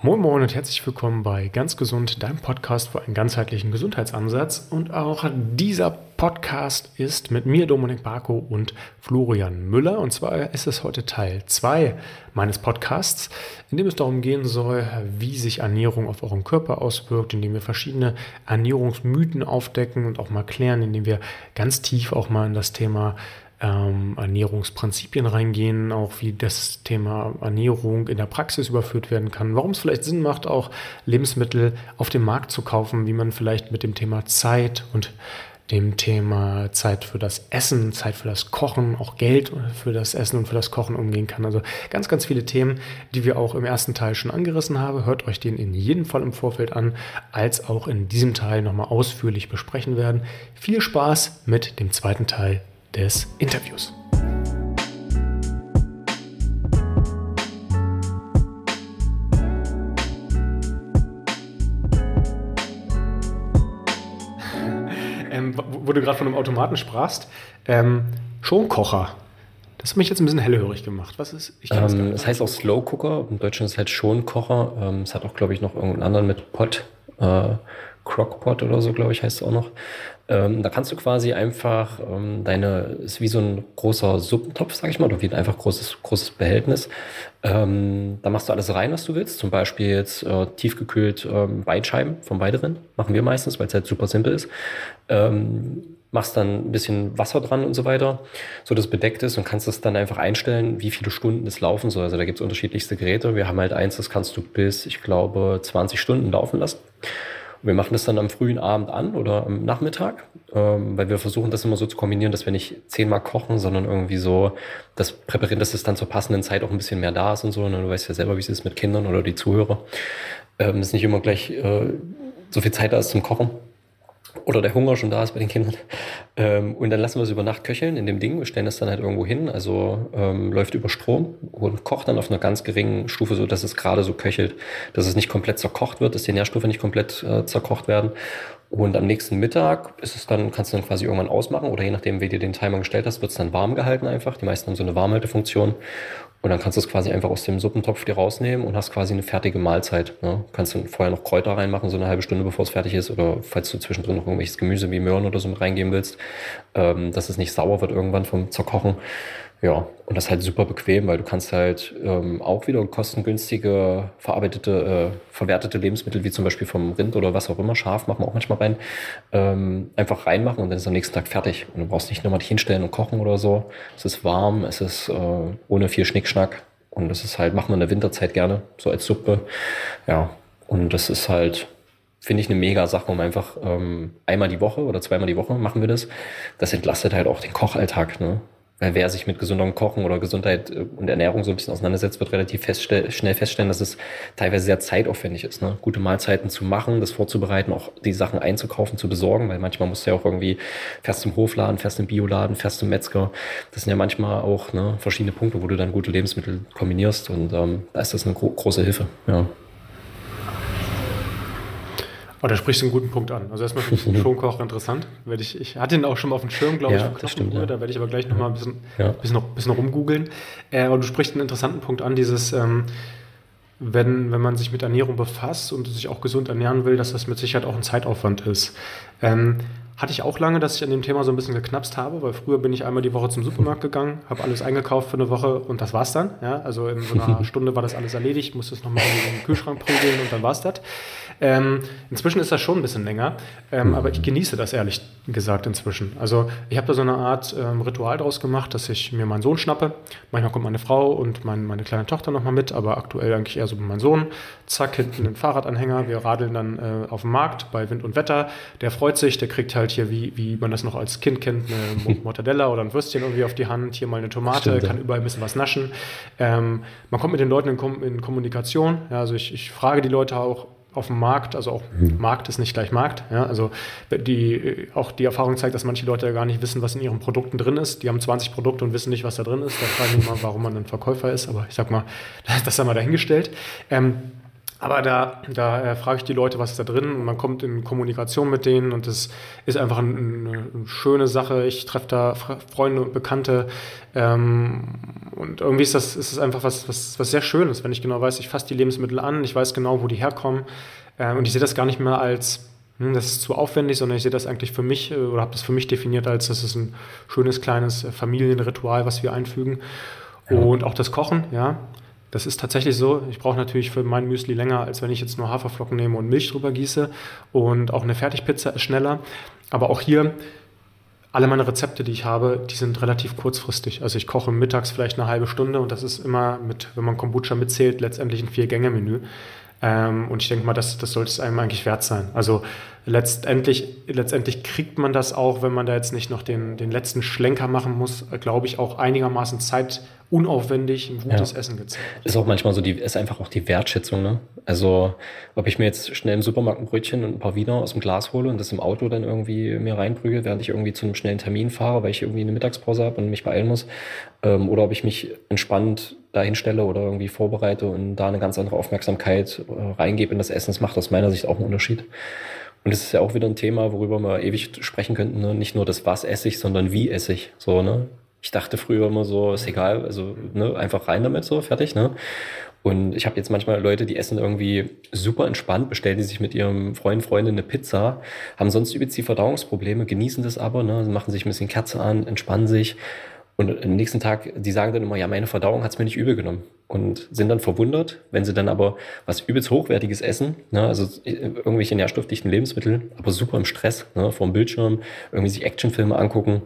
Moin Moin und herzlich willkommen bei Ganz Gesund, deinem Podcast für einen ganzheitlichen Gesundheitsansatz. Und auch dieser Podcast ist mit mir, Dominik Barko und Florian Müller. Und zwar ist es heute Teil 2 meines Podcasts, in dem es darum gehen soll, wie sich Ernährung auf euren Körper auswirkt, indem wir verschiedene Ernährungsmythen aufdecken und auch mal klären, indem wir ganz tief auch mal in das Thema ähm, Ernährungsprinzipien reingehen, auch wie das Thema Ernährung in der Praxis überführt werden kann, warum es vielleicht Sinn macht, auch Lebensmittel auf dem Markt zu kaufen, wie man vielleicht mit dem Thema Zeit und dem Thema Zeit für das Essen, Zeit für das Kochen, auch Geld für das Essen und für das Kochen umgehen kann. Also ganz, ganz viele Themen, die wir auch im ersten Teil schon angerissen haben. Hört euch den in jedem Fall im Vorfeld an, als auch in diesem Teil nochmal ausführlich besprechen werden. Viel Spaß mit dem zweiten Teil des Interviews. ähm, wo du gerade von einem Automaten sprachst, ähm, Schonkocher. Das hat mich jetzt ein bisschen hellhörig gemacht. Was ist? Ich ähm, das, das heißt auch Slow Cooker. Im Deutschen ist es halt Schonkocher. Ähm, es hat auch, glaube ich, noch irgendeinen anderen mit Pot. Äh, Crockpot oder so, glaube ich, heißt es auch noch. Ähm, da kannst du quasi einfach ähm, deine, ist wie so ein großer Suppentopf, sag ich mal, oder wie ein einfach großes, großes Behältnis. Ähm, da machst du alles rein, was du willst. Zum Beispiel jetzt äh, tiefgekühlt ähm, Beinscheiben vom Weiderind. Machen wir meistens, weil es halt super simpel ist. Ähm, machst dann ein bisschen Wasser dran und so weiter, so dass bedeckt ist und kannst es dann einfach einstellen, wie viele Stunden es laufen soll. Also da gibt es unterschiedlichste Geräte. Wir haben halt eins, das kannst du bis, ich glaube, 20 Stunden laufen lassen. Wir machen das dann am frühen Abend an oder am Nachmittag, ähm, weil wir versuchen das immer so zu kombinieren, dass wir nicht zehnmal kochen, sondern irgendwie so das präparieren, dass es dann zur passenden Zeit auch ein bisschen mehr da ist und so. Und du weißt ja selber, wie es ist mit Kindern oder die Zuhörer. Ähm, dass nicht immer gleich äh, so viel Zeit da ist zum Kochen oder der Hunger schon da ist bei den Kindern. Ähm, und dann lassen wir es über Nacht köcheln in dem Ding. Wir stellen das dann halt irgendwo hin, also ähm, läuft über Strom und kocht dann auf einer ganz geringen Stufe, so dass es gerade so köchelt, dass es nicht komplett zerkocht wird, dass die Nährstoffe nicht komplett äh, zerkocht werden. Und am nächsten Mittag ist es dann, kannst du dann quasi irgendwann ausmachen oder je nachdem, wie du den Timer gestellt hast, wird es dann warm gehalten einfach. Die meisten haben so eine Warmhaltefunktion. Und dann kannst du es quasi einfach aus dem Suppentopf dir rausnehmen und hast quasi eine fertige Mahlzeit. Ne? Kannst du vorher noch Kräuter reinmachen, so eine halbe Stunde, bevor es fertig ist. Oder falls du zwischendrin noch irgendwelches Gemüse wie Möhren oder so mit reingeben willst, ähm, dass es nicht sauer wird irgendwann vom Zerkochen. Ja, und das ist halt super bequem, weil du kannst halt ähm, auch wieder kostengünstige, verarbeitete, äh, verwertete Lebensmittel, wie zum Beispiel vom Rind oder was auch immer, scharf machen wir auch manchmal rein, ähm, einfach reinmachen und dann ist am nächsten Tag fertig. Und du brauchst nicht nochmal dich hinstellen und kochen oder so. Es ist warm, es ist äh, ohne viel Schnickschnack. Und das ist halt, machen wir in der Winterzeit gerne, so als Suppe. Ja, und das ist halt, finde ich eine mega Sache, um einfach ähm, einmal die Woche oder zweimal die Woche machen wir das. Das entlastet halt auch den Kochalltag. Ne? Weil wer sich mit gesundem Kochen oder Gesundheit äh, und Ernährung so ein bisschen auseinandersetzt, wird relativ feststell schnell feststellen, dass es teilweise sehr zeitaufwendig ist, ne? gute Mahlzeiten zu machen, das vorzubereiten, auch die Sachen einzukaufen, zu besorgen, weil manchmal musst du ja auch irgendwie fährst zum Hofladen, fährst im Bioladen, fährst zum Metzger. Das sind ja manchmal auch ne, verschiedene Punkte, wo du dann gute Lebensmittel kombinierst und ähm, da ist das eine gro große Hilfe. Ja. Oh, da sprichst du einen guten Punkt an. Also erstmal finde ich den Schonkocher interessant. Werde ich, ich hatte ihn auch schon mal auf dem Schirm, glaube ja, ich, das stimmt, ja. da werde ich aber gleich nochmal ein bisschen, ja. bisschen, noch, bisschen rumgoogeln. Äh, aber du sprichst einen interessanten Punkt an, dieses, ähm, wenn, wenn man sich mit Ernährung befasst und sich auch gesund ernähren will, dass das mit Sicherheit auch ein Zeitaufwand ist. Ähm, hatte ich auch lange, dass ich an dem Thema so ein bisschen geknapst habe, weil früher bin ich einmal die Woche zum Supermarkt gegangen, habe alles eingekauft für eine Woche und das war's dann. Ja? Also in so einer Stunde war das alles erledigt, musste es nochmal in den Kühlschrank prügeln und dann war's das. Ähm, inzwischen ist das schon ein bisschen länger, ähm, aber ich genieße das ehrlich gesagt inzwischen. Also ich habe da so eine Art ähm, Ritual draus gemacht, dass ich mir meinen Sohn schnappe. Manchmal kommt meine Frau und mein, meine kleine Tochter nochmal mit, aber aktuell eigentlich eher so mein Sohn. Zack, hinten den Fahrradanhänger. Wir radeln dann äh, auf dem Markt bei Wind und Wetter. Der freut sich, der kriegt halt hier, wie, wie man das noch als Kind kennt, eine Mortadella oder ein Würstchen irgendwie auf die Hand. Hier mal eine Tomate, Stimmt, kann überall ein bisschen was naschen. Ähm, man kommt mit den Leuten in, Kom in Kommunikation. Ja, also ich, ich frage die Leute auch, auf dem Markt, also auch mhm. Markt ist nicht gleich Markt. Ja, also die, auch die Erfahrung zeigt, dass manche Leute ja gar nicht wissen, was in ihren Produkten drin ist. Die haben 20 Produkte und wissen nicht, was da drin ist. Da fragen die mal, warum man ein Verkäufer ist, aber ich sag mal, das haben wir dahingestellt. Ähm, Aber da, da äh, frage ich die Leute, was ist da drin und man kommt in Kommunikation mit denen und das ist einfach ein, eine, schöne Sache. Ich treffe da Freunde und Bekannte ähm, und irgendwie ist das, ist das einfach was, was, was sehr Schönes, wenn ich genau weiß, ich fasse die Lebensmittel an, ich weiß genau, wo die herkommen äh, und ich sehe das gar nicht mehr als, hm, das ist zu aufwendig, sondern ich sehe das eigentlich für mich äh, oder habe das für mich definiert als, das ist ein schönes kleines Familienritual, was wir einfügen. Ja. Und auch das Kochen, ja, das ist tatsächlich so. Ich brauche natürlich für mein Müsli länger, als wenn ich jetzt nur Haferflocken nehme und Milch drüber gieße. Und auch eine Fertigpizza ist schneller. Aber auch hier, alle meine Rezepte, die ich habe, die sind relativ kurzfristig. Also ich koche mittags vielleicht eine halbe Stunde und das ist immer mit, wenn man Kombucha mitzählt, letztendlich ein Vier-Gänge-Menü. Ähm, und ich denke mal, das, das sollte es einem eigentlich wert sein. Also letztendlich, letztendlich kriegt man das auch, wenn man da jetzt nicht noch den, den letzten Schlenker machen muss, glaube ich, auch einigermaßen Zeit unaufwendig ein gutes ja. Essen gezahlt. Ist auch manchmal so, die ist einfach auch die Wertschätzung. Ne? Also, ob ich mir jetzt schnell im Supermarkt ein Brötchen und ein paar Wiener aus dem Glas hole und das im Auto dann irgendwie mir reinprügel, während ich irgendwie zu einem schnellen Termin fahre, weil ich irgendwie eine Mittagspause habe und mich beeilen muss, ähm, oder ob ich mich entspannt dahin stelle oder irgendwie vorbereite und da eine ganz andere Aufmerksamkeit äh, reingebe in das Essen, das macht aus meiner Sicht auch einen Unterschied. Und es ist ja auch wieder ein Thema, worüber wir ewig sprechen könnten. Ne? Nicht nur das Was esse ich, sondern wie esse ich. So, ne? Ich dachte früher immer so, ist egal, also ne, einfach rein damit, so fertig. Ne? Und ich habe jetzt manchmal Leute, die essen irgendwie super entspannt, bestellen die sich mit ihrem Freund, Freundin eine Pizza, haben sonst übelst die Verdauungsprobleme, genießen das aber, ne, machen sich ein bisschen Kerze an, entspannen sich. Und am nächsten Tag, die sagen dann immer, ja, meine Verdauung hat's mir nicht übel genommen. Und sind dann verwundert, wenn sie dann aber was übelst Hochwertiges essen, ne, also irgendwelche nährstoffdichten Lebensmittel, aber super im Stress, ne, vor dem Bildschirm, irgendwie sich Actionfilme angucken,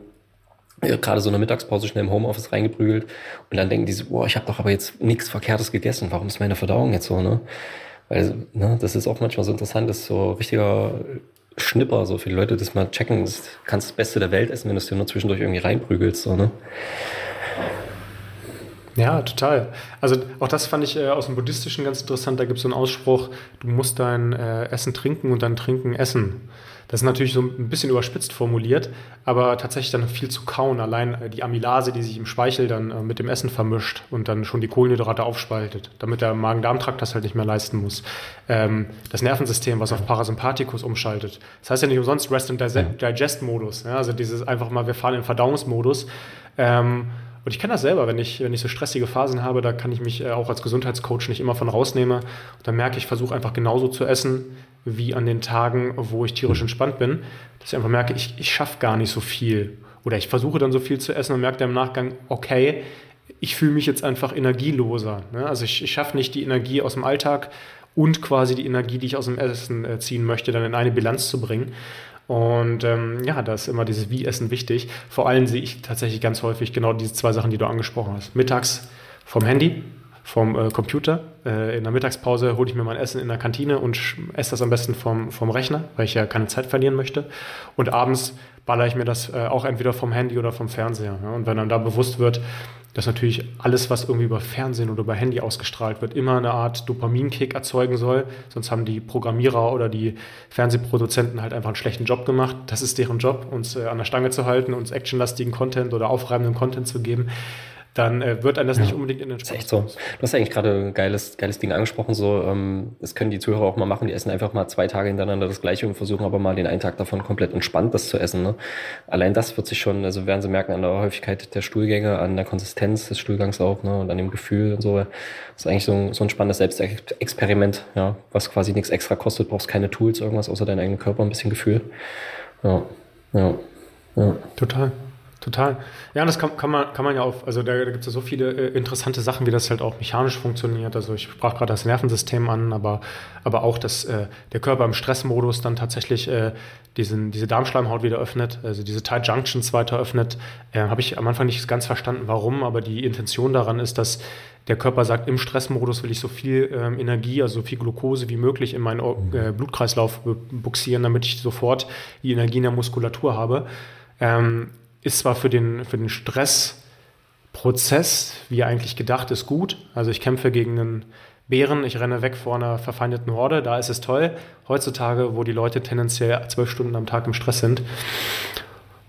gerade so eine Mittagspause schnell im Homeoffice reingeprügelt und dann denken die so, boah, ich habe doch aber jetzt nichts Verkehrtes gegessen, warum ist meine Verdauung jetzt so, ne? Weil, ne, das ist auch manchmal so interessant, das ist so richtiger Schnipper, so viele Leute das mal checken, das kannst das Beste der Welt essen, wenn du es dir nur zwischendurch irgendwie reinprügelst, so, ne? Ja, total. Also auch das fand ich äh, aus dem Buddhistischen ganz interessant. Da gibt es so einen Ausspruch, du musst dein äh, Essen trinken und dein Trinken essen. Das ist natürlich so ein bisschen überspitzt formuliert, aber tatsächlich dann viel zu kauen. Allein äh, die Amylase, die sich im Speichel dann äh, mit dem Essen vermischt und dann schon die Kohlenhydrate aufspaltet, damit der Magen-Darm-Trakt das halt nicht mehr leisten muss. Ähm, das Nervensystem, was auf Parasympathikus umschaltet. Das heißt ja nicht umsonst Rest and Digest-Modus. Ja? Also dieses einfach mal, wir fahren in Verdauungsmodus. Ähm, und ich kenne das selber, wenn ich, wenn ich so stressige Phasen habe, da kann ich mich äh, auch als Gesundheitscoach nicht immer von rausnehmen. Und dann merke ich, ich versuche einfach genauso zu essen, wie an den Tagen, wo ich tierisch entspannt bin, dass ich einfach merke, ich, ich schaffe gar nicht so viel. Oder ich versuche dann so viel zu essen und merke dann im Nachgang, okay, ich fühle mich jetzt einfach energieloser. Ne? Also ich, ich schaffe nicht die Energie aus dem Alltag und quasi die Energie, die ich aus dem Essen äh, ziehen möchte, dann in eine Bilanz zu bringen. Und ähm, ja, da ist immer dieses Wie-Essen wichtig. Vor allem sehe ich tatsächlich ganz häufig genau diese zwei Sachen, die du angesprochen hast. Mittags vom Handy, vom äh, Computer. Äh, in der Mittagspause hole ich mir mein Essen in der Kantine und esse das am besten vom, vom Rechner, weil ich ja keine Zeit verlieren möchte. Und abends baller ich mir das äh, auch entweder vom Handy oder vom Fernseher. Ja? Und wenn dann da bewusst wird, dass natürlich alles, was irgendwie über Fernsehen oder über Handy ausgestrahlt wird, immer eine Art Dopaminkick erzeugen soll. Sonst haben die Programmierer oder die Fernsehproduzenten halt einfach einen schlechten Job gemacht. Das ist deren Job, uns äh, an der Stange zu halten, uns actionlastigen Content oder aufreibenden Content zu geben dann äh, wird einem das ja. nicht unbedingt in den Spaß. Das ist echt so. Du hast eigentlich gerade ein geiles, geiles Ding angesprochen. So, ähm, das können die Zuhörer auch mal machen. Die essen einfach mal zwei Tage hintereinander das Gleiche und versuchen aber mal den einen Tag davon komplett entspannt das zu essen. Ne? Allein das wird sich schon, also werden sie merken an der Häufigkeit der Stuhlgänge, an der Konsistenz des Stuhlgangs auch ne? und an dem Gefühl und so. Das ist eigentlich so ein, so ein spannendes Selbstexperiment, ja, was quasi nichts extra kostet. brauchst keine Tools, irgendwas außer deinen eigenen Körper, ein bisschen Gefühl. Ja, ja, ja. Total. Total. Ja, das kann, kann, man, kann man ja auch, also da, da gibt es ja so viele äh, interessante Sachen, wie das halt auch mechanisch funktioniert. Also ich sprach gerade das Nervensystem an, aber, aber auch, dass äh, der Körper im Stressmodus dann tatsächlich äh, diesen, diese Darmschleimhaut wieder öffnet, also diese Tight Junctions weiter öffnet. Äh, Habe ich am Anfang nicht ganz verstanden, warum, aber die Intention daran ist, dass der Körper sagt, im Stressmodus will ich so viel ähm, Energie, also so viel Glucose wie möglich in meinen äh, Blutkreislauf buxieren, damit ich sofort die Energie in der Muskulatur habe. Ähm, ist zwar für den, für den Stressprozess, wie er eigentlich gedacht ist, gut. Also ich kämpfe gegen einen Bären, ich renne weg vor einer verfeindeten Horde, da ist es toll. Heutzutage, wo die Leute tendenziell zwölf Stunden am Tag im Stress sind,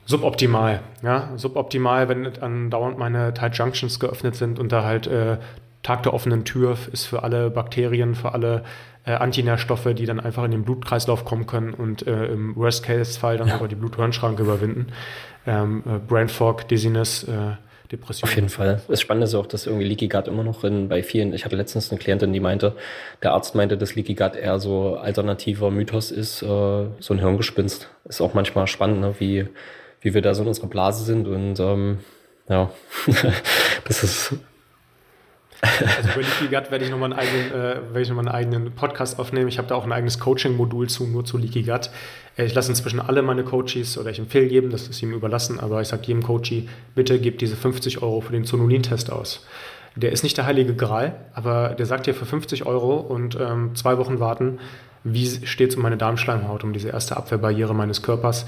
suboptimal. Ja? Suboptimal, wenn andauernd meine Tight Junctions geöffnet sind und da halt äh, Tag der offenen Tür ist für alle Bakterien, für alle äh, Antinährstoffe, die dann einfach in den Blutkreislauf kommen können und äh, im Worst-Case-Fall dann ja. sogar die Bluthirnschranke überwinden. Ähm, äh, Brain Fog, Dizziness, äh, Depression. Auf jeden Fall. Das Spannende ist auch, dass irgendwie Leaky Gut immer noch in, bei vielen, ich hatte letztens eine Klientin, die meinte, der Arzt meinte, dass Leaky Gut eher so alternativer Mythos ist, äh, so ein Hirngespinst. Ist auch manchmal spannend, ne? wie, wie wir da so in unserer Blase sind und ähm, ja, das ist also über Leaky Gut werde ich nochmal einen eigenen, äh, noch einen eigenen Podcast aufnehmen. Ich habe da auch ein eigenes Coaching-Modul zu, nur zu Leaky Gut. Äh, ich lasse inzwischen alle meine Coaches oder ich empfehle jedem, das ist ihm überlassen, aber ich sage jedem Coachie, bitte gebt diese 50 Euro für den Zonulin-Test aus. Der ist nicht der heilige Gral, aber der sagt dir für 50 Euro und ähm, zwei Wochen warten, wie steht es um meine Darmschleimhaut, um diese erste Abwehrbarriere meines Körpers.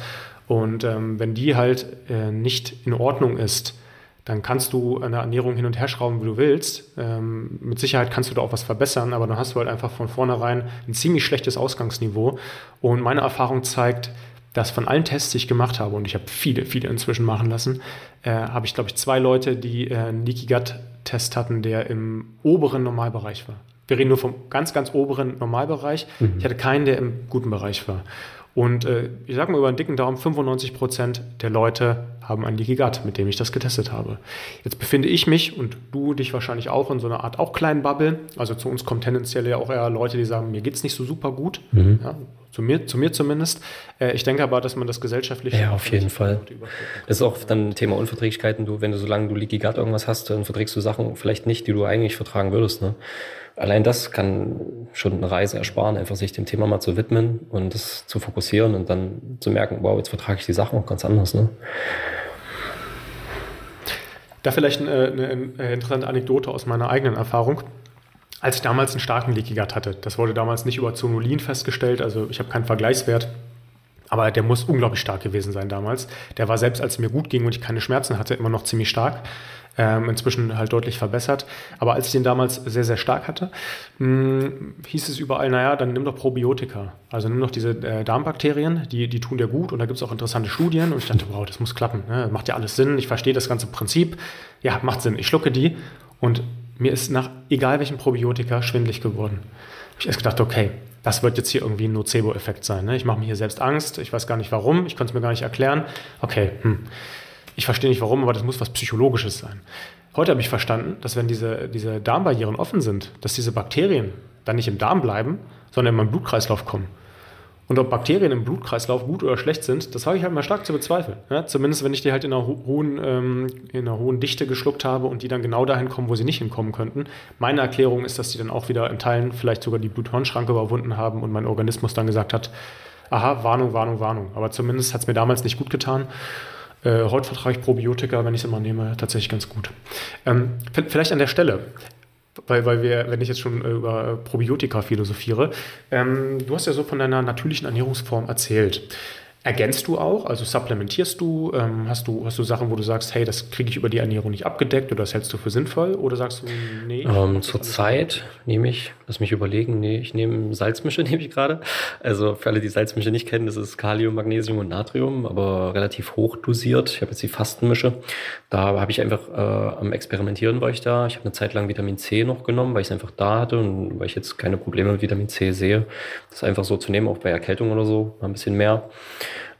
Und ähm, wenn die halt äh, nicht in Ordnung ist, dann kannst du an der Ernährung hin und her schrauben, wie du willst. Ähm, mit Sicherheit kannst du da auch was verbessern, aber dann hast du halt einfach von vornherein ein ziemlich schlechtes Ausgangsniveau. Und meine Erfahrung zeigt, dass von allen Tests, die ich gemacht habe, und ich habe viele, viele inzwischen machen lassen, äh, habe ich, glaube ich, zwei Leute, die äh, einen Leaky Gut-Test hatten, der im oberen Normalbereich war. Wir reden nur vom ganz, ganz oberen Normalbereich. Mhm. Ich hatte keinen, der im guten Bereich war. Und äh, ich sage mal über einen dicken Daumen, 95 Prozent der Leute haben ein Leaky Gut, mit dem ich das getestet habe. Jetzt befinde ich mich und du dich wahrscheinlich auch in so einer Art auch kleinen Bubble. Also zu uns kommen tendenziell ja auch eher Leute, die sagen, mir geht es nicht so super gut. Mhm. Ja, zu, mir, zu mir zumindest. Äh, ich denke aber, dass man das gesellschaftlich. Ja, auf jeden Fall. Das ist auch dann ein Thema Unverträglichkeiten. Du, wenn du solange du Leaky Gut irgendwas hast, dann verträgst du Sachen vielleicht nicht, die du eigentlich vertragen würdest. Ne? Allein das kann schon eine Reise ersparen, einfach sich dem Thema mal zu widmen und das zu fokussieren und dann zu merken, wow, jetzt vertrage ich die Sachen auch ganz anders. Ne? Da vielleicht eine, eine, interessante Anekdote aus meiner eigenen Erfahrung. Als ich damals einen starken Leaky Gut hatte, das wurde damals nicht über Zonulin festgestellt, also ich habe keinen Vergleichswert, aber der muss unglaublich stark gewesen sein damals. Der war selbst, als es mir gut ging und ich keine Schmerzen hatte, immer noch ziemlich stark ähm, inzwischen halt deutlich verbessert. Aber als ich den damals sehr, sehr stark hatte, mh, hm, hieß es überall, naja, dann nimm doch Probiotika. Also nimm doch diese äh, Darmbakterien, die, die tun dir gut und da gibt es auch interessante Studien und ich dachte, wow, das muss klappen. Ne? Macht ja alles Sinn, ich verstehe das ganze Prinzip. Ja, macht Sinn. Ich schlucke die und mir ist nach egal welchem Probiotika schwindlig geworden. Ich erst gedacht, okay, das wird jetzt hier irgendwie ein Nocebo-Effekt sein. Ne? Ich mache mir hier selbst Angst, ich weiß gar nicht warum, ich konnte es mir gar nicht erklären. Okay, hm. Ich verstehe nicht warum, aber das muss was Psychologisches sein. Heute habe ich verstanden, dass wenn diese, diese Darmbarrieren offen sind, dass diese Bakterien dann nicht im Darm bleiben, sondern in meinen Blutkreislauf kommen. Und ob Bakterien im Blutkreislauf gut oder schlecht sind, das habe ich halt mal stark zu bezweifeln. Ja, zumindest wenn ich die halt in einer, hohen, ähm, in einer hohen Dichte geschluckt habe und die dann genau dahin kommen, wo sie nicht hinkommen könnten. Meine Erklärung ist, dass die dann auch wieder in Teilen vielleicht sogar die Bluthirnschranke überwunden haben und mein Organismus dann gesagt hat, aha, Warnung, Warnung, Warnung. Aber zumindest hat es mir damals nicht gut getan. Äh, heute vertrage ich Probiotika, wenn ich es immer nehme, tatsächlich ganz gut. Ähm, vielleicht an der Stelle, weil, weil wir, wenn ich jetzt schon äh, über Probiotika philosophiere, ähm, du hast ja so von deiner natürlichen Ernährungsform erzählt. Ergänzt du auch, also supplementierst du, ähm, hast du, hast du Sachen, wo du sagst, hey, das kriege ich über die Ernährung nicht abgedeckt oder das hältst du für sinnvoll oder sagst du, nee? Ähm, Zurzeit nehme ich, lass mich überlegen, nee, ich nehme Salzmische, nehme ich gerade. Also für alle, die Salzmische nicht kennen, das ist Kalium, Magnesium und Natrium, aber relativ hoch dosiert. Ich habe jetzt die Fastenmische. Da habe ich einfach äh, am Experimentieren war ich da. Ich habe eine Zeit lang Vitamin C noch genommen, weil ich es einfach da hatte und weil ich jetzt keine Probleme mit Vitamin C sehe. Das einfach so zu nehmen, auch bei Erkältung oder so, mal ein bisschen mehr.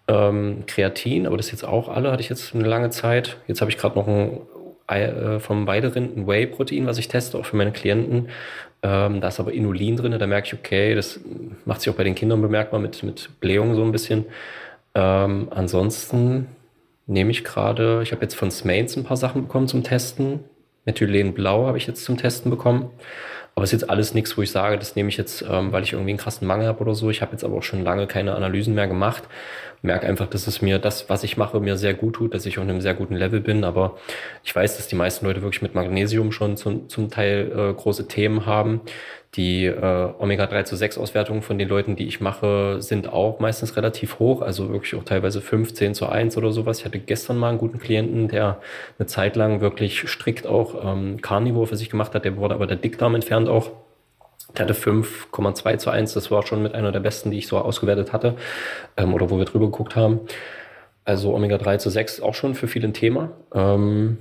Ähm, Kreatin, aber das jetzt auch alle, hatte ich jetzt eine lange Zeit. Jetzt habe ich gerade noch ein äh, vom Weiderind ein Whey-Protein, was ich teste, auch für meine Klienten. Ähm, da ist aber Inulin drin, da merke ich, okay, das macht sich auch bei den Kindern bemerkbar mit, mit Blähung so ein bisschen. Ähm, ansonsten nehme ich gerade, ich habe jetzt von Smains ein paar Sachen bekommen zum Testen. Methylen Blau habe ich jetzt zum Testen bekommen. Aber es ist jetzt alles nichts, wo ich sage, das nehme ich jetzt, ähm, weil ich irgendwie einen krassen Mangel habe oder so. Ich habe jetzt aber auch schon lange keine Analysen mehr gemacht. Merke einfach, dass es mir das, was ich mache, mir sehr gut tut, dass ich auf einem sehr guten Level bin. Aber ich weiß, dass die meisten Leute wirklich mit Magnesium schon zum, zum Teil äh, große Themen haben. Die äh, Omega-3 zu 6 Auswertungen von den Leuten, die ich mache, sind auch meistens relativ hoch, also wirklich auch teilweise 15 zu 1 oder sowas. Ich hatte gestern mal einen guten Klienten, der eine Zeit lang wirklich strikt auch ähm, Carnivore für sich gemacht hat, der wurde aber der Dickdarm entfernt auch. Der hatte 5,2 zu 1, das war schon mit einer der besten, die ich so ausgewertet hatte ähm, oder wo wir drüber geguckt haben. Also Omega-3 zu 6 auch schon für viele ein Thema. Ähm,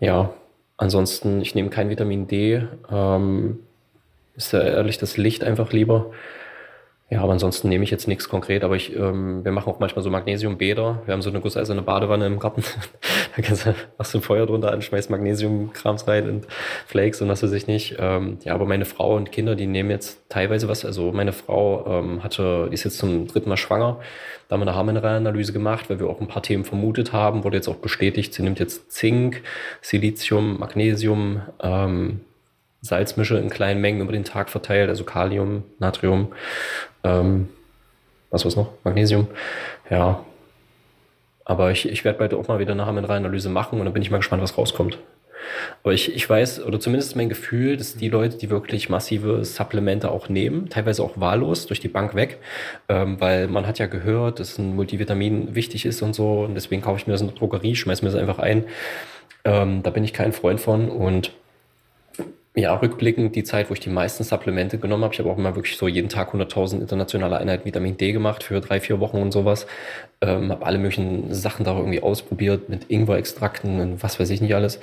ja, Ansonsten, ich nehme kein Vitamin D. Ähm, ist ja ehrlich das Licht einfach lieber. Ja, aber ansonsten nehme ich jetzt nichts konkret, aber ich, ähm, wir machen auch manchmal so Magnesiumbäder. Wir haben so eine gusseiserne Badewanne im Garten. da kannst du, machst du ein Feuer drunter an, schmeißt Magnesiumkrams rein und Flakes und was weiß ich nicht. Ähm, ja, aber meine Frau und Kinder, die nehmen jetzt teilweise was. Also meine Frau ähm, hatte, die ist jetzt zum dritten Mal schwanger. Da haben wir eine Haarmineralanalyse gemacht, weil wir auch ein paar Themen vermutet haben. Wurde jetzt auch bestätigt, sie nimmt jetzt Zink, Silizium, Magnesium, ähm, Salzmische in kleinen Mengen über den Tag verteilt, also Kalium, Natrium, ähm, was war's noch? Magnesium. Ja. Aber ich, ich werde bald auch mal wieder eine Mineralanalyse machen und dann bin ich mal gespannt, was rauskommt. Aber ich, ich weiß, oder zumindest mein Gefühl, dass die Leute, die wirklich massive Supplemente auch nehmen, teilweise auch wahllos durch die Bank weg, ähm, weil man hat ja gehört, dass ein Multivitamin wichtig ist und so und deswegen kaufe ich mir das in der Drogerie, schmeiße mir das einfach ein. Ähm, da bin ich kein Freund von und ja, rückblickend die Zeit, wo ich die meisten Supplemente genommen habe. Ich habe auch immer wirklich so jeden Tag 100.000 internationale Einheiten Vitamin D gemacht für drei, vier Wochen und sowas. Ähm, habe alle möglichen Sachen da irgendwie ausprobiert mit Ingwer-Extrakten und was weiß ich nicht alles.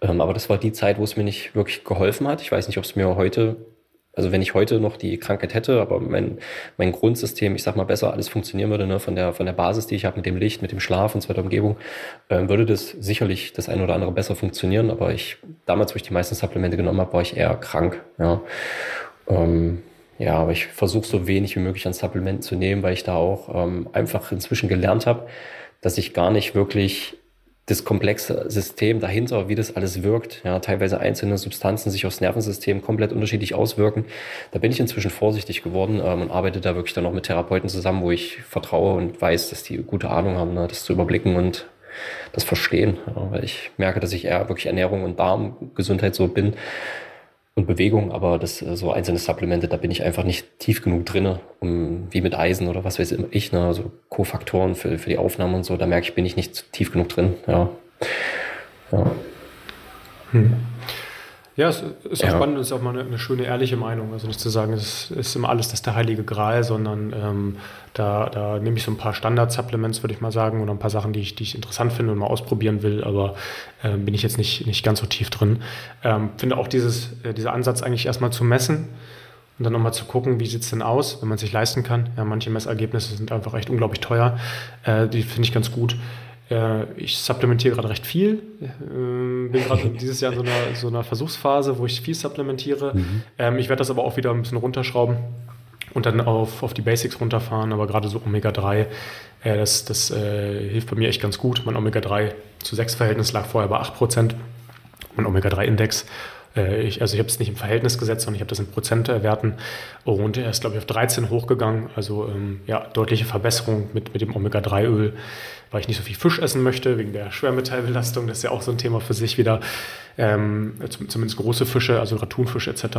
Ähm, aber das war die Zeit, wo es mir nicht wirklich geholfen hat. Ich weiß nicht, ob es mir heute also wenn ich heute noch die Krankheit hätte, aber mein, mein Grundsystem, ich sag mal, besser alles funktionieren würde, ne, von der, von der Basis, die ich habe, mit dem Licht, mit dem Schlaf und so weiter Umgebung, äh, würde das sicherlich das eine oder andere besser funktionieren. Aber ich, damals, wo ich die meisten Supplemente genommen habe, war ich eher krank, ja. Ähm, ja, aber ich versuche so wenig wie möglich an Supplementen zu nehmen, weil ich da auch ähm, einfach inzwischen gelernt habe, dass ich gar nicht wirklich das komplexe System dahinter, wie das alles wirkt, ja, teilweise einzelne Substanzen sich aufs Nervensystem komplett unterschiedlich auswirken. Da bin ich inzwischen vorsichtig geworden ähm, und arbeite da wirklich dann auch mit Therapeuten zusammen, wo ich vertraue und weiß, dass die gute Ahnung haben, ne, das zu überblicken und das verstehen. Ja, weil ich merke, dass ich eher wirklich Ernährung und Darmgesundheit so bin und Bewegung, aber das äh, so einzelne Supplemente, da bin ich einfach nicht tief genug drinne, um, wie mit Eisen oder was weiß ich, ne, also Kofaktoren für, für die Aufnahme und so, da merke ich, bin ich nicht tief genug drin, ja. Ja. Hm. Ja, es ist auch ja. spannend, es ist auch mal eine, eine, schöne, ehrliche Meinung. Also nicht zu sagen, es ist immer alles das der heilige Gral, sondern ähm, da, da nehme ich so ein paar Standard-Supplements, würde ich mal sagen, oder ein paar Sachen, die ich, die ich interessant finde und mal ausprobieren will, aber äh, bin ich jetzt nicht, nicht ganz so tief drin. Ähm, finde auch dieses, äh, dieser Ansatz eigentlich erstmal zu messen und dann nochmal zu gucken, wie sieht es denn aus, wenn man es sich leisten kann. Ja, manche Messergebnisse sind einfach echt unglaublich teuer. Äh, die finde ich ganz gut. Äh, ich supplementiere gerade recht viel. Ähm, bin gerade dieses Jahr in so einer, so einer, Versuchsphase, wo ich viel supplementiere. Mhm. Ähm, ich werde das aber auch wieder ein bisschen runterschrauben und dann auf, auf die Basics runterfahren. Aber gerade so Omega-3, äh, das, das äh, hilft bei mir echt ganz gut. Mein Omega-3 zu 6 Verhältnis lag vorher bei 8%. Mein Omega-3-Index äh, ich, also ich habe es nicht im Verhältnis gesetzt, sondern ich habe das in Prozentwerten und er ist, glaube ich, auf 13 hochgegangen. Also ähm, ja, deutliche Verbesserung mit, mit dem Omega-3-Öl, weil ich nicht so viel Fisch essen möchte, wegen der Schwermetallbelastung. Das ist ja auch so ein Thema für sich wieder. Ähm, zumindest große Fische, also Ratunfisch etc. Äh,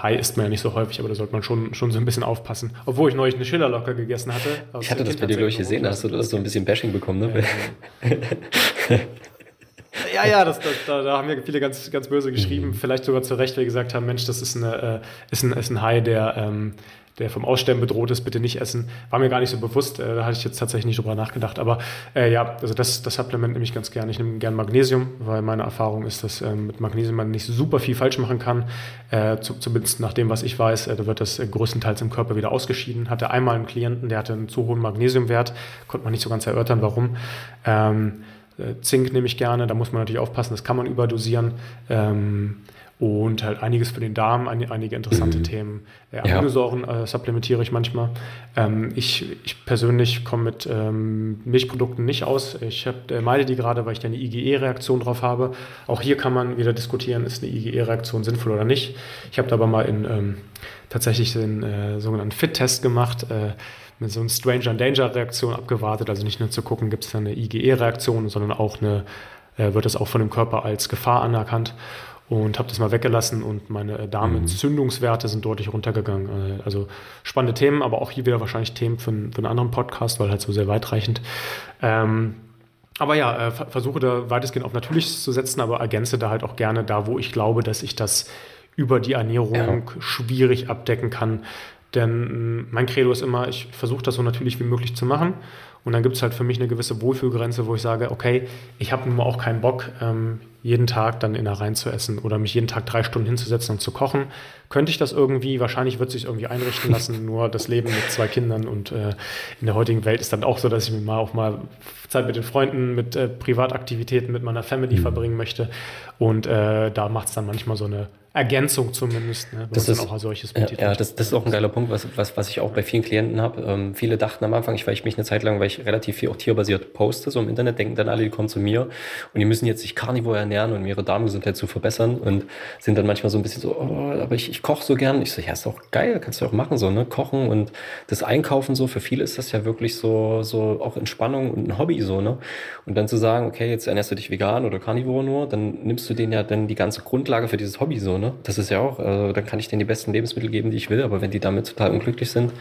Hai isst man ja nicht so häufig, aber da sollte man schon, schon so ein bisschen aufpassen. Obwohl ich neulich eine Schillerlocke gegessen hatte. Ich hatte das bei dir, glaube ich, gesehen, da hast du das so ein bisschen Bashing bekommen, ne? Ähm, Ja, ja, das, das, da, da, haben ja viele ganz, ganz böse geschrieben, mhm. vielleicht sogar zu Recht, weil gesagt haben, Mensch, das ist, eine, äh, ist, ein, ist ein Hai, der, ähm, der vom Aussterben bedroht ist, bitte nicht essen. War mir gar nicht so bewusst, äh, da hatte ich jetzt tatsächlich nicht drüber nachgedacht. Aber äh, ja, also das, das Supplement nehme ich ganz gerne. Ich nehme gerne Magnesium, weil meine Erfahrung ist, dass ähm, mit Magnesium man nicht super viel falsch machen kann. Äh, zu, zumindest nach dem, was ich weiß, äh, da wird das größtenteils im Körper wieder ausgeschieden. Hatte einmal einen Klienten, der hatte einen zu hohen Magnesiumwert, konnte man nicht so ganz erörtern, warum. Ähm, äh, Zink nehme ich gerne, da muss man natürlich aufpassen, das kann man überdosieren. Ähm, und halt einiges für den Darm, ein, einige interessante mhm. Themen. Äh, Aminosäuren äh, supplementiere ich manchmal. Ähm, ich, ich persönlich komme mit ähm, Milchprodukten nicht aus. Ich hab, äh, meide die gerade, weil ich da eine IgE-Reaktion drauf habe. Auch hier kann man wieder diskutieren, ist eine IgE-Reaktion sinnvoll oder nicht. Ich habe da aber mal in, ähm, tatsächlich den äh, sogenannten Fit-Test gemacht. Äh, mit so einer Stranger Danger Reaktion abgewartet. Also nicht nur zu gucken, gibt es da eine IgE-Reaktion, sondern auch eine, äh, wird das auch von dem Körper als Gefahr anerkannt. Und habe das mal weggelassen und meine äh, Darmentzündungswerte sind deutlich runtergegangen. Äh, also spannende Themen, aber auch hier wieder wahrscheinlich Themen für, für einen anderen Podcast, weil halt so sehr weitreichend. Ähm, aber ja, äh, versuche da weitestgehend auf Natürliches zu setzen, aber ergänze da halt auch gerne da, wo ich glaube, dass ich das über die Ernährung ja. schwierig abdecken kann, Denn mein Credo ist immer, ich versuche das so natürlich wie möglich zu machen. Und dann gibt es halt für mich eine gewisse Wohlfühlgrenze, wo ich sage, okay, ich habe nun mal auch keinen Bock, ähm, jeden Tag dann in der Reihen zu essen oder mich jeden Tag drei Stunden hinzusetzen und zu kochen. Könnte ich das irgendwie? Wahrscheinlich wird es sich irgendwie einrichten lassen. Nur das Leben mit zwei Kindern und äh, in der heutigen Welt ist dann auch so, dass ich mir mal auch mal Zeit mit den Freunden, mit äh, Privataktivitäten, mit meiner Family mhm. verbringen möchte. Und äh, da macht es dann manchmal so eine Ergänzung zumindest, ne, das ist, auch als solches ja, ja, das, das ist auch ein geiler Punkt, was, was, was ich auch bei vielen Klienten habe. Ähm, viele dachten am Anfang, ich, weil ich mich eine Zeit lang, weil ich relativ viel auch tierbasiert poste, so im Internet, denken dann alle, die kommen zu mir und die müssen jetzt sich Carnivore ernähren, um ihre Darmgesundheit zu verbessern und sind dann manchmal so ein bisschen so, oh, aber ich, ich koche so gern. Ich so, ja, ist auch geil, kannst du auch machen, so, ne? Kochen und das Einkaufen so, für viele ist das ja wirklich so, so auch Entspannung und ein Hobby, so, ne? Und dann zu sagen, okay, jetzt ernährst du dich vegan oder Carnivore nur, dann nimmst du denen ja dann die ganze Grundlage für dieses Hobby, so, ne? Das ist ja auch, also dann kann ich denen die besten Lebensmittel geben, die ich will, aber wenn die damit total unglücklich sind,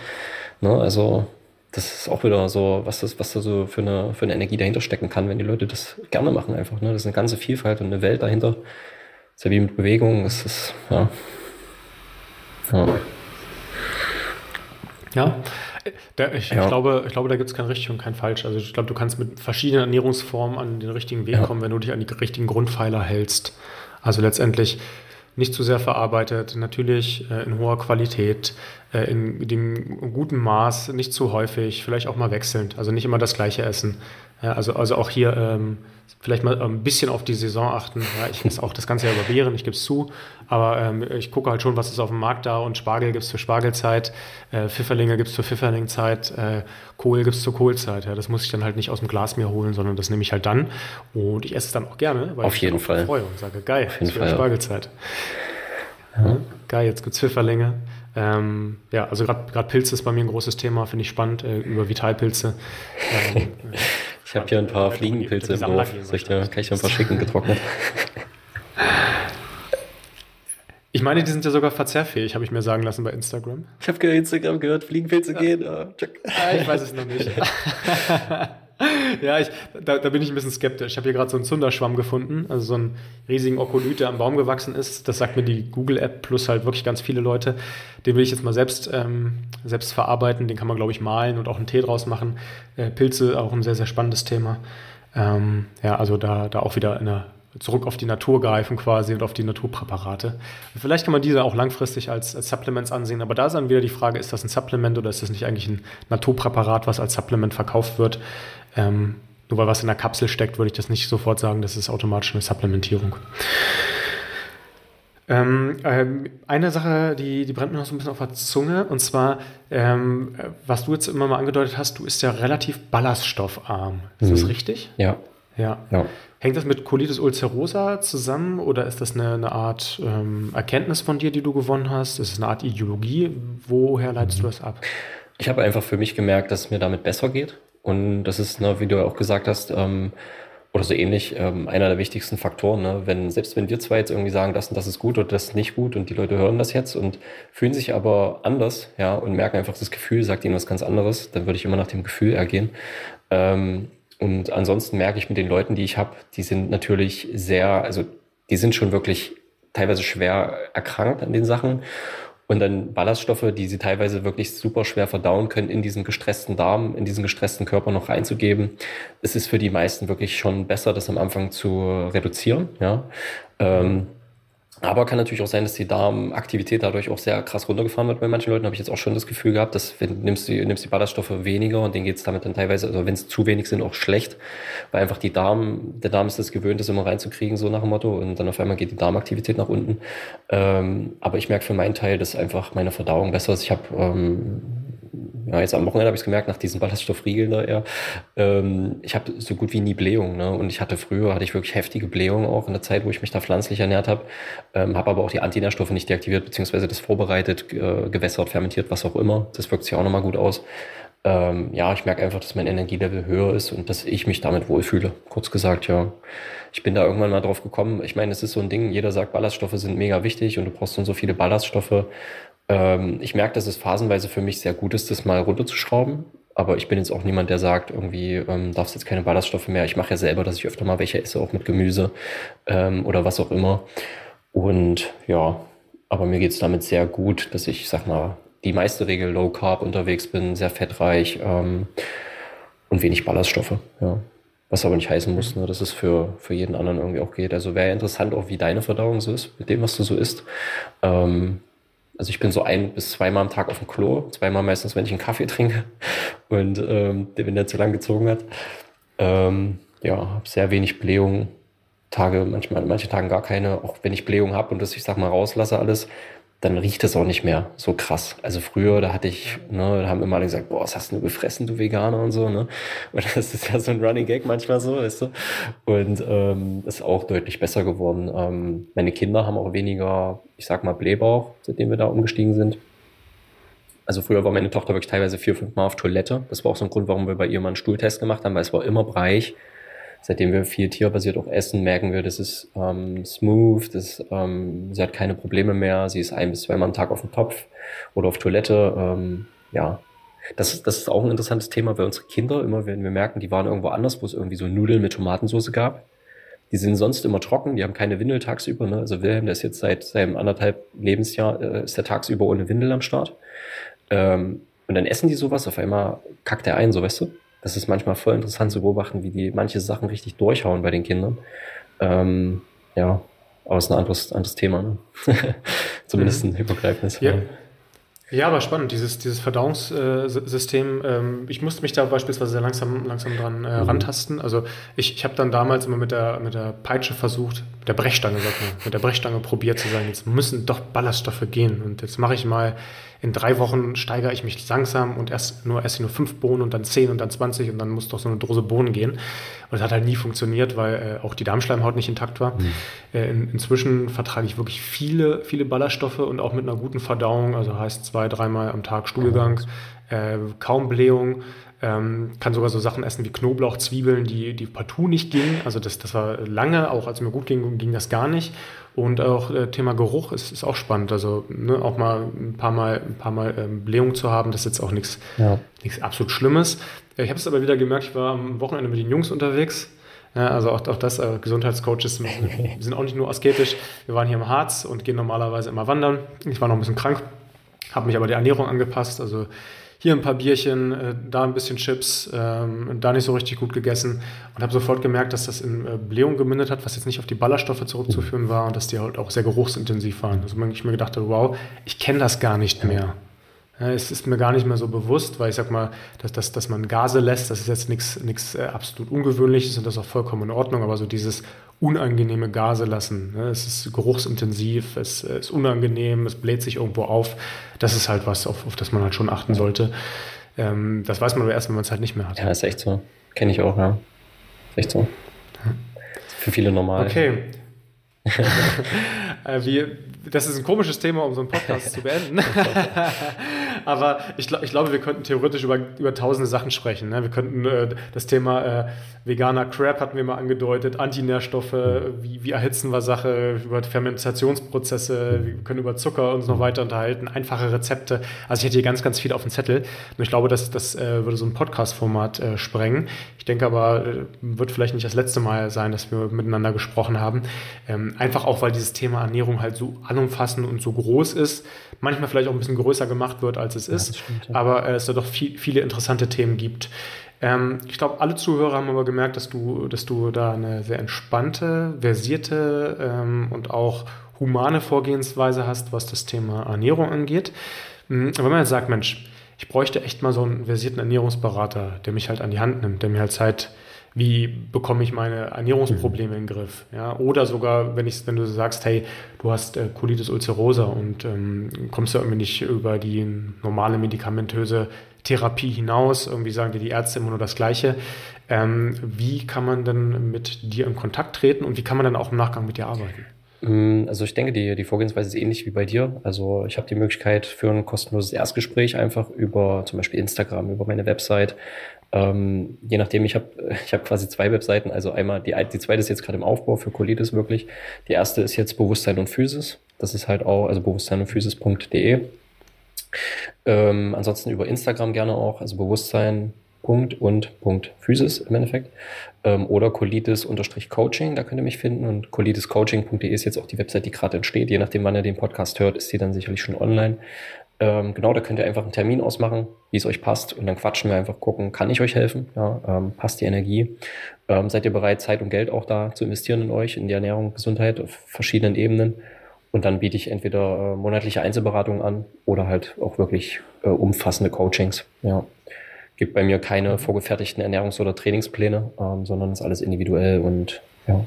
ne, also das ist auch wieder so, was das, was da so für eine, für eine Energie dahinter stecken kann, wenn die Leute das gerne machen einfach. Ne? Das ist eine ganze Vielfalt und eine Welt dahinter. Das ist ja wie mit Bewegung, das ist, ja. Ja. ja. Da, ich, ja. glaube, ich glaube, da gibt es kein richtig und kein falsch. Also ich glaube, du kannst mit verschiedenen Ernährungsformen an den richtigen Weg ja. kommen, wenn du dich an die richtigen Grundpfeiler hältst. Also letztendlich nicht zu sehr verarbeitet, natürlich äh, in hoher Qualität, äh, in dem guten Maß, nicht zu häufig, vielleicht auch mal wechselnd, also nicht immer das gleiche essen. Ja, also, also auch hier ähm, vielleicht mal ein bisschen auf die Saison achten. Ja, ich esse auch das ganze Jahr über Beeren, ich gebe es zu, aber ähm, ich gucke halt schon, was ist auf dem Markt da und Spargel gibt es für Spargelzeit, äh, Pfifferlinge gibt es für Pfifferlingzeit, äh, Kohl gibt es zur Kohlzeit. Ja, das muss ich dann halt nicht aus dem Glas mir holen, sondern das nehme ich halt dann und ich esse es dann auch gerne, weil auf ich jeden mich Fall freue und sage, geil, auf jeden Fall, Spargelzeit. Ja. Geil, jetzt gibt es Pfifferlinge. Ähm, ja, also gerade Pilze ist bei mir ein großes Thema, finde ich spannend, äh, über Vitalpilze. Ähm, ich habe hier ein paar Fliegenpilze im Hof. Soll ich da, kann ich dir ein paar schicken, getrocknet? Ich meine, die sind ja sogar verzehrfähig, habe ich mir sagen lassen bei Instagram. Ich habe Instagram gehört, Fliegenpilze ja. gehen. Oh, ich weiß es noch nicht. ja, ich, da, da, bin ich ein bisschen skeptisch. Ich habe hier gerade so einen Zunderschwamm gefunden, also so einen riesigen Okolyt, der am Baum gewachsen ist. Das sagt mir die Google-App plus halt wirklich ganz viele Leute. Den will ich jetzt mal selbst, ähm, selbst verarbeiten. Den kann man, glaube ich, malen und auch einen Tee draus machen. Äh, Pilze, auch ein sehr, sehr spannendes Thema. Ähm, ja, also da, da auch wieder in zurück auf die Natur greifen quasi und auf die Naturpräparate. Vielleicht kann man diese auch langfristig als, als Supplements ansehen, aber da ist dann wieder die Frage, ist das ein Supplement oder ist das nicht eigentlich ein Naturpräparat, was als Supplement verkauft wird? Ähm, nur weil was in der Kapsel steckt, würde ich das nicht sofort sagen, das ist automatisch eine Supplementierung. Ähm, ähm, eine Sache, die, die brennt mir noch so ein bisschen auf der Zunge, und zwar, ähm, was du jetzt immer mal angedeutet hast, du bist ja relativ ballaststoffarm. Ist mhm. das richtig? Ja. Ja. ja. Hängt das mit Colitis ulcerosa zusammen oder ist das eine, eine Art ähm, Erkenntnis von dir, die du gewonnen hast? Ist es eine Art Ideologie? Woher leitest mhm. du das ab? Ich habe einfach für mich gemerkt, dass es mir damit besser geht. Und das ist, ne, wie du auch gesagt hast, ähm, oder so ähnlich, ähm, einer der wichtigsten Faktoren. Ne? Wenn, selbst wenn wir zwei jetzt irgendwie sagen, das und das ist gut oder das ist nicht gut und die Leute hören das jetzt und fühlen sich aber anders, ja, und merken einfach, das Gefühl sagt ihnen was ganz anderes, dann würde ich immer nach dem Gefühl ergehen. Ähm, und ansonsten merke ich mit den Leuten, die ich habe, die sind natürlich sehr, also die sind schon wirklich teilweise schwer erkrankt an den Sachen. Und dann Ballaststoffe, die sie teilweise wirklich super schwer verdauen können, in diesen gestressten Darm, in diesen gestressten Körper noch reinzugeben. Es ist für die meisten wirklich schon besser, das am Anfang zu reduzieren. Ja. Ähm, aber kann natürlich auch sein, dass die Darmaktivität dadurch auch sehr krass runtergefahren wird. Bei manchen Leuten habe ich jetzt auch schon das Gefühl gehabt, dass wenn nimmst du nimmst die Ballaststoffe weniger und denen geht es damit dann teilweise, also wenn es zu wenig sind, auch schlecht, weil einfach die Darm, der Darm ist das gewöhnt, das immer reinzukriegen, so nach dem Motto, und dann auf einmal geht die Darmaktivität nach unten. Ähm, aber ich merke für meinen Teil, dass einfach meine Verdauung besser ist. Ich habe ähm, ja, jetzt am Wochenende habe ich es gemerkt, nach diesen Ballaststoffriegeln da eher, ähm, ich habe so gut wie nie Blähungen. Ne? Und ich hatte früher, hatte ich wirklich heftige Blähungen auch in der Zeit, wo ich mich da pflanzlich ernährt habe, ähm, habe aber auch die Antinährstoffe nicht deaktiviert, beziehungsweise das vorbereitet, äh, gewässert, fermentiert, was auch immer. Das wirkt sich auch nochmal gut aus. Ähm, ja, ich merke einfach, dass mein Energielevel höher ist und dass ich mich damit wohlfühle. Kurz gesagt, ja. Ich bin da irgendwann mal drauf gekommen. Ich meine, es ist so ein Ding, jeder sagt, Ballaststoffe sind mega wichtig und du brauchst so viele Ballaststoffe. Ähm, ich merke, dass es phasenweise für mich sehr gut ist, das mal runterzuschrauben. Aber ich bin jetzt auch niemand, der sagt, irgendwie ähm, darfst jetzt keine Ballaststoffe mehr. Ich mache ja selber, dass ich öfter mal welche esse, auch mit Gemüse ähm, oder was auch immer. Und ja, aber mir geht es damit sehr gut, dass ich, sag mal, die meiste Regel Low Carb unterwegs bin, sehr fettreich ähm, und wenig Ballaststoffe. Ja. Was aber nicht heißen muss, ne, dass es für, für jeden anderen irgendwie auch geht. Also wäre interessant auch, wie deine Verdauung so ist, mit dem, was du so isst. Ähm, also ich bin so ein bis zweimal am Tag auf dem Klo, zweimal meistens, wenn ich einen Kaffee trinke und ähm, wenn der zu lang gezogen hat. Ähm, ja, habe sehr wenig Blähungen, Tage, manchmal an Tagen gar keine. Auch wenn ich Blähung habe und das, ich sag mal, rauslasse alles, dann riecht es auch nicht mehr so krass. Also früher, da hatte ich, ne, da haben immer alle gesagt, boah, was hast du gefressen, du Veganer und so, ne? Und das ist ja so ein Running Gag manchmal so, weißt du? Und ähm, ist auch deutlich besser geworden. Ähm, meine Kinder haben auch weniger, ich sag mal, Blähbauch, seitdem wir da umgestiegen sind. Also früher war meine Tochter wirklich teilweise vier, fünf Mal auf Toilette. Das war auch so ein Grund, warum wir bei ihr mal einen Stuhltest gemacht haben, weil es war immer breich seitdem wir viel tierbasiert auch essen, merken wir, das ist ähm, smooth, das, ähm, sie hat keine Probleme mehr, sie ist ein bis zweimal am Tag auf dem Topf oder auf Toilette. Ähm, ja, das, das ist auch ein interessantes Thema, weil unsere Kinder immer, wenn wir merken, die waren irgendwo anders, wo es irgendwie so Nudeln mit Tomatensauce gab, die sind sonst immer trocken, die haben keine Windel tagsüber. Ne? Also Wilhelm, der ist jetzt seit seinem anderthalb Lebensjahr, äh, ist der tagsüber ohne Windel am Start. Ähm, und dann essen die sowas, auf einmal kackt er ein, so weißt du das ist manchmal voll interessant zu beobachten, wie die manche Sachen richtig durchhauen bei den Kindern. Ähm, ja, aber es ist ein anderes, anderes Thema. Ne? Zumindest ein übergreifendes. Ja. Ja, aber spannend, dieses, dieses Verdauungssystem. Ähm, ich musste mich da beispielsweise sehr langsam, langsam dran äh, mhm. rantasten. Also ich, ich habe dann damals immer mit der, mit der Peitsche versucht, mit der Brechstange, sagt man, mit der Brechstange probiert zu sagen, jetzt müssen doch Ballaststoffe gehen. Und jetzt mache ich mal in drei Wochen steigere ich mich langsam und erst nur esse ich nur fünf Bohnen und dann zehn und dann zwanzig und dann muss doch so eine Dose Bohnen gehen. Und das hat halt nie funktioniert, weil äh, auch die Darmschleimhaut nicht intakt war. Mhm. Äh, in, inzwischen vertrage ich wirklich viele, viele Ballaststoffe und auch mit einer guten Verdauung, also heißt zwei, dreimal am Tag Stuhlgang, äh, kaum Blähung. Ähm, kann sogar so Sachen essen wie Knoblauch, Zwiebeln, die, die partout nicht gingen. Also das, das war lange, auch als mir gut ging, ging das gar nicht. Und auch äh, Thema Geruch ist, ist auch spannend. Also ne, auch mal ein paar Mal, ein paar Mal ähm, Blähung zu haben, das ist jetzt auch nichts ja. absolut Schlimmes. Ich habe es aber wieder gemerkt, ich war am Wochenende mit den Jungs unterwegs. Ja, also auch, auch das, äh, Gesundheitscoaches sind auch nicht nur asketisch. Wir waren hier im Harz und gehen normalerweise immer wandern. Ich war noch ein bisschen krank, habe mich aber der Ernährung angepasst. Also hier ein paar Bierchen, äh, da ein bisschen Chips, ähm, da nicht so richtig gut gegessen und habe sofort gemerkt, dass das in äh, Blähung gemündet hat, was jetzt nicht auf die Ballaststoffe zurückzuführen war und dass die halt auch sehr geruchsintensiv waren. Also ich mir gedacht habe, wow, ich kenne das gar nicht mehr. Es ist mir gar nicht mehr so bewusst, weil ich sag mal, dass, dass, dass man Gase lässt, das ist jetzt nichts äh, absolut Ungewöhnliches und das ist auch vollkommen in Ordnung, aber so dieses unangenehme Gase lassen, ne? es ist geruchsintensiv, es ist unangenehm, es bläht sich irgendwo auf, das ist halt was, auf, auf das man halt schon achten sollte. Ähm, das weiß man aber erst, wenn man es halt nicht mehr hat. Ja, ist echt so. Kenne ich auch, ja. Ist echt so. Für viele normal. Okay. äh, wir, das ist ein komisches Thema, um so einen Podcast zu beenden. Aber ich, ich, glaube, wir könnten theoretisch über, über tausende Sachen sprechen. Ne? Wir könnten äh, das Thema äh, veganer Crab hatten wir mal angedeutet, Antinährstoffe, wie, wie erhitzen wir Sache, über Fermentationsprozesse, wir können über Zucker uns noch weiter unterhalten, einfache Rezepte. Also ich hätte hier ganz, ganz viel auf dem Zettel. Und ich glaube, das, das äh, würde so ein Podcast-Format äh, sprengen. Ich denke aber, äh, wird vielleicht nicht das letzte Mal sein, dass wir miteinander gesprochen haben. Ähm, einfach auch, weil dieses Thema Ernährung halt so allumfassend und so groß ist, manchmal vielleicht auch ein bisschen größer gemacht wird, als es ist, stimmt, ja. aber äh, es da doch viel, viele interessante Themen gibt. Ähm, ich glaube, alle Zuhörer haben aber gemerkt, dass du, dass du da eine sehr entspannte, versierte ähm, und auch humane Vorgehensweise hast, was das Thema Ernährung angeht. Mhm, wenn man jetzt sagt, Mensch, ich bräuchte echt mal so einen versierten Ernährungsberater, der mich halt an die Hand nimmt, der mir halt zeigt, wie bekomme ich meine Ernährungsprobleme in den Griff. Ja? Oder sogar, wenn, ich, wenn du sagst, hey, du hast äh, Colitis ulcerosa und ähm, kommst du irgendwie nicht über die normale medikamentöse Therapie hinaus, irgendwie sagen dir die Ärzte immer nur das Gleiche. Ähm, wie kann man denn mit dir in Kontakt treten und wie kann man dann auch im Nachgang mit dir arbeiten? Mm, also ich denke, die, die Vorgehensweise ist ähnlich wie bei dir. Also ich habe die Möglichkeit für ein kostenloses Erstgespräch einfach über zum Beispiel Instagram, über meine Website. Ähm, je nachdem, ich habe ich hab quasi zwei Webseiten. Also einmal, die, die zweite ist jetzt gerade im Aufbau für Colitis wirklich. Die erste ist jetzt Bewusstsein und Physis. Das ist halt auch, also bewusstsein und physis.de. Ähm, ansonsten über Instagram gerne auch, also Bewusstsein Punkt und Punkt Physis im Endeffekt. Ähm, oder Colitis-Coaching, da könnt ihr mich finden. Und colitiscoaching.de ist jetzt auch die Website, die gerade entsteht. Je nachdem, wann ihr den Podcast hört, ist die dann sicherlich schon online. Ähm, genau, da könnt ihr einfach einen Termin ausmachen, wie es euch passt. Und dann quatschen wir einfach, gucken, kann ich euch helfen? Ja, ähm, passt die Energie? Ähm, seid ihr bereit, Zeit und Geld auch da zu investieren in euch, in die Ernährung, Gesundheit auf verschiedenen Ebenen? Und dann biete ich entweder äh, monatliche Einzelberatungen an oder halt auch wirklich äh, umfassende Coachings. Ja. Gibt bei mir keine vorgefertigten Ernährungs- oder Trainingspläne, ähm, sondern ist alles individuell und ja,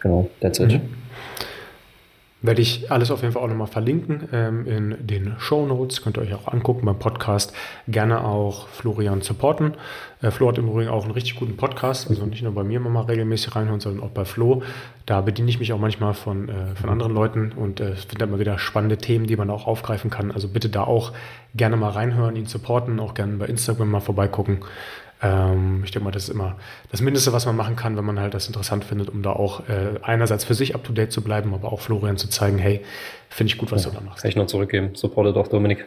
genau, that's it. Mhm. Werde ich alles auf jeden Fall auch nochmal verlinken ähm, in den Show Notes. Könnt ihr euch auch angucken beim Podcast. Gerne auch Florian supporten. Äh, Flo hat im Übrigen auch einen richtig guten Podcast. Also nicht nur bei mir mal regelmäßig reinhören, sondern auch bei Flo. Da bediene ich mich auch manchmal von, äh, von anderen Leuten und äh, finde immer wieder spannende Themen, die man auch aufgreifen kann. Also bitte da auch gerne mal reinhören, ihn supporten, auch gerne bei Instagram mal vorbeigucken. Ähm, ich denke mal, das ist immer das Mindeste, was man machen kann, wenn man halt das interessant findet, um da auch äh, einerseits für sich up-to-date zu bleiben, aber auch Florian zu zeigen, hey, finde ich gut, was ja, du da machst. Kann ich noch zurückgeben. Supporte doch Dominik.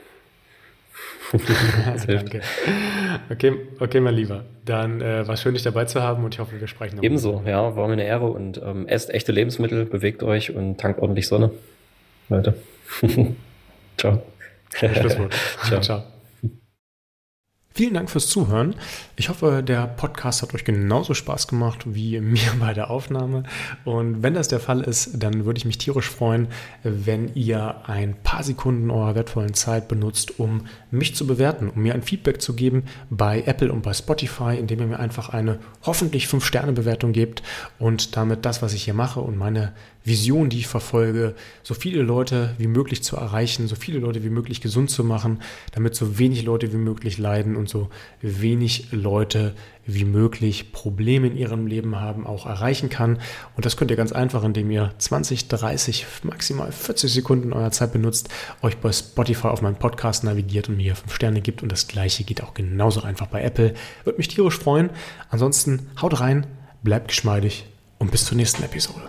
Danke. Okay, okay, mein Lieber. Dann äh, war schön, dich dabei zu haben und ich hoffe, wir sprechen noch. Ebenso, ja, war mir eine Ehre und ähm, esst echte Lebensmittel, bewegt euch und tankt ordentlich Sonne. Leute. Ciao. Schlusswort. Ciao. Ciao. Vielen Dank fürs Zuhören. Ich hoffe, der Podcast hat euch genauso Spaß gemacht wie mir bei der Aufnahme. Und wenn das der Fall ist, dann würde ich mich tierisch freuen, wenn ihr ein paar Sekunden eurer wertvollen Zeit benutzt, um mich zu bewerten, um mir ein Feedback zu geben bei Apple und bei Spotify, indem ihr mir einfach eine hoffentlich 5-Sterne-Bewertung gebt und damit das, was ich hier mache und meine Vision, die ich verfolge, so viele Leute wie möglich zu erreichen, so viele Leute wie möglich gesund zu machen, damit so wenig Leute wie möglich leiden und so wenig Leute wie möglich Probleme in ihrem Leben haben, auch erreichen kann. Und das könnt ihr ganz einfach, indem ihr 20, 30, maximal 40 Sekunden eurer Zeit benutzt, euch bei Spotify auf meinen Podcast navigiert und mir 5 Sterne gibt. Und das gleiche geht auch genauso einfach bei Apple. Würde mich tierisch freuen. Ansonsten haut rein, bleibt geschmeidig und bis zur nächsten Episode.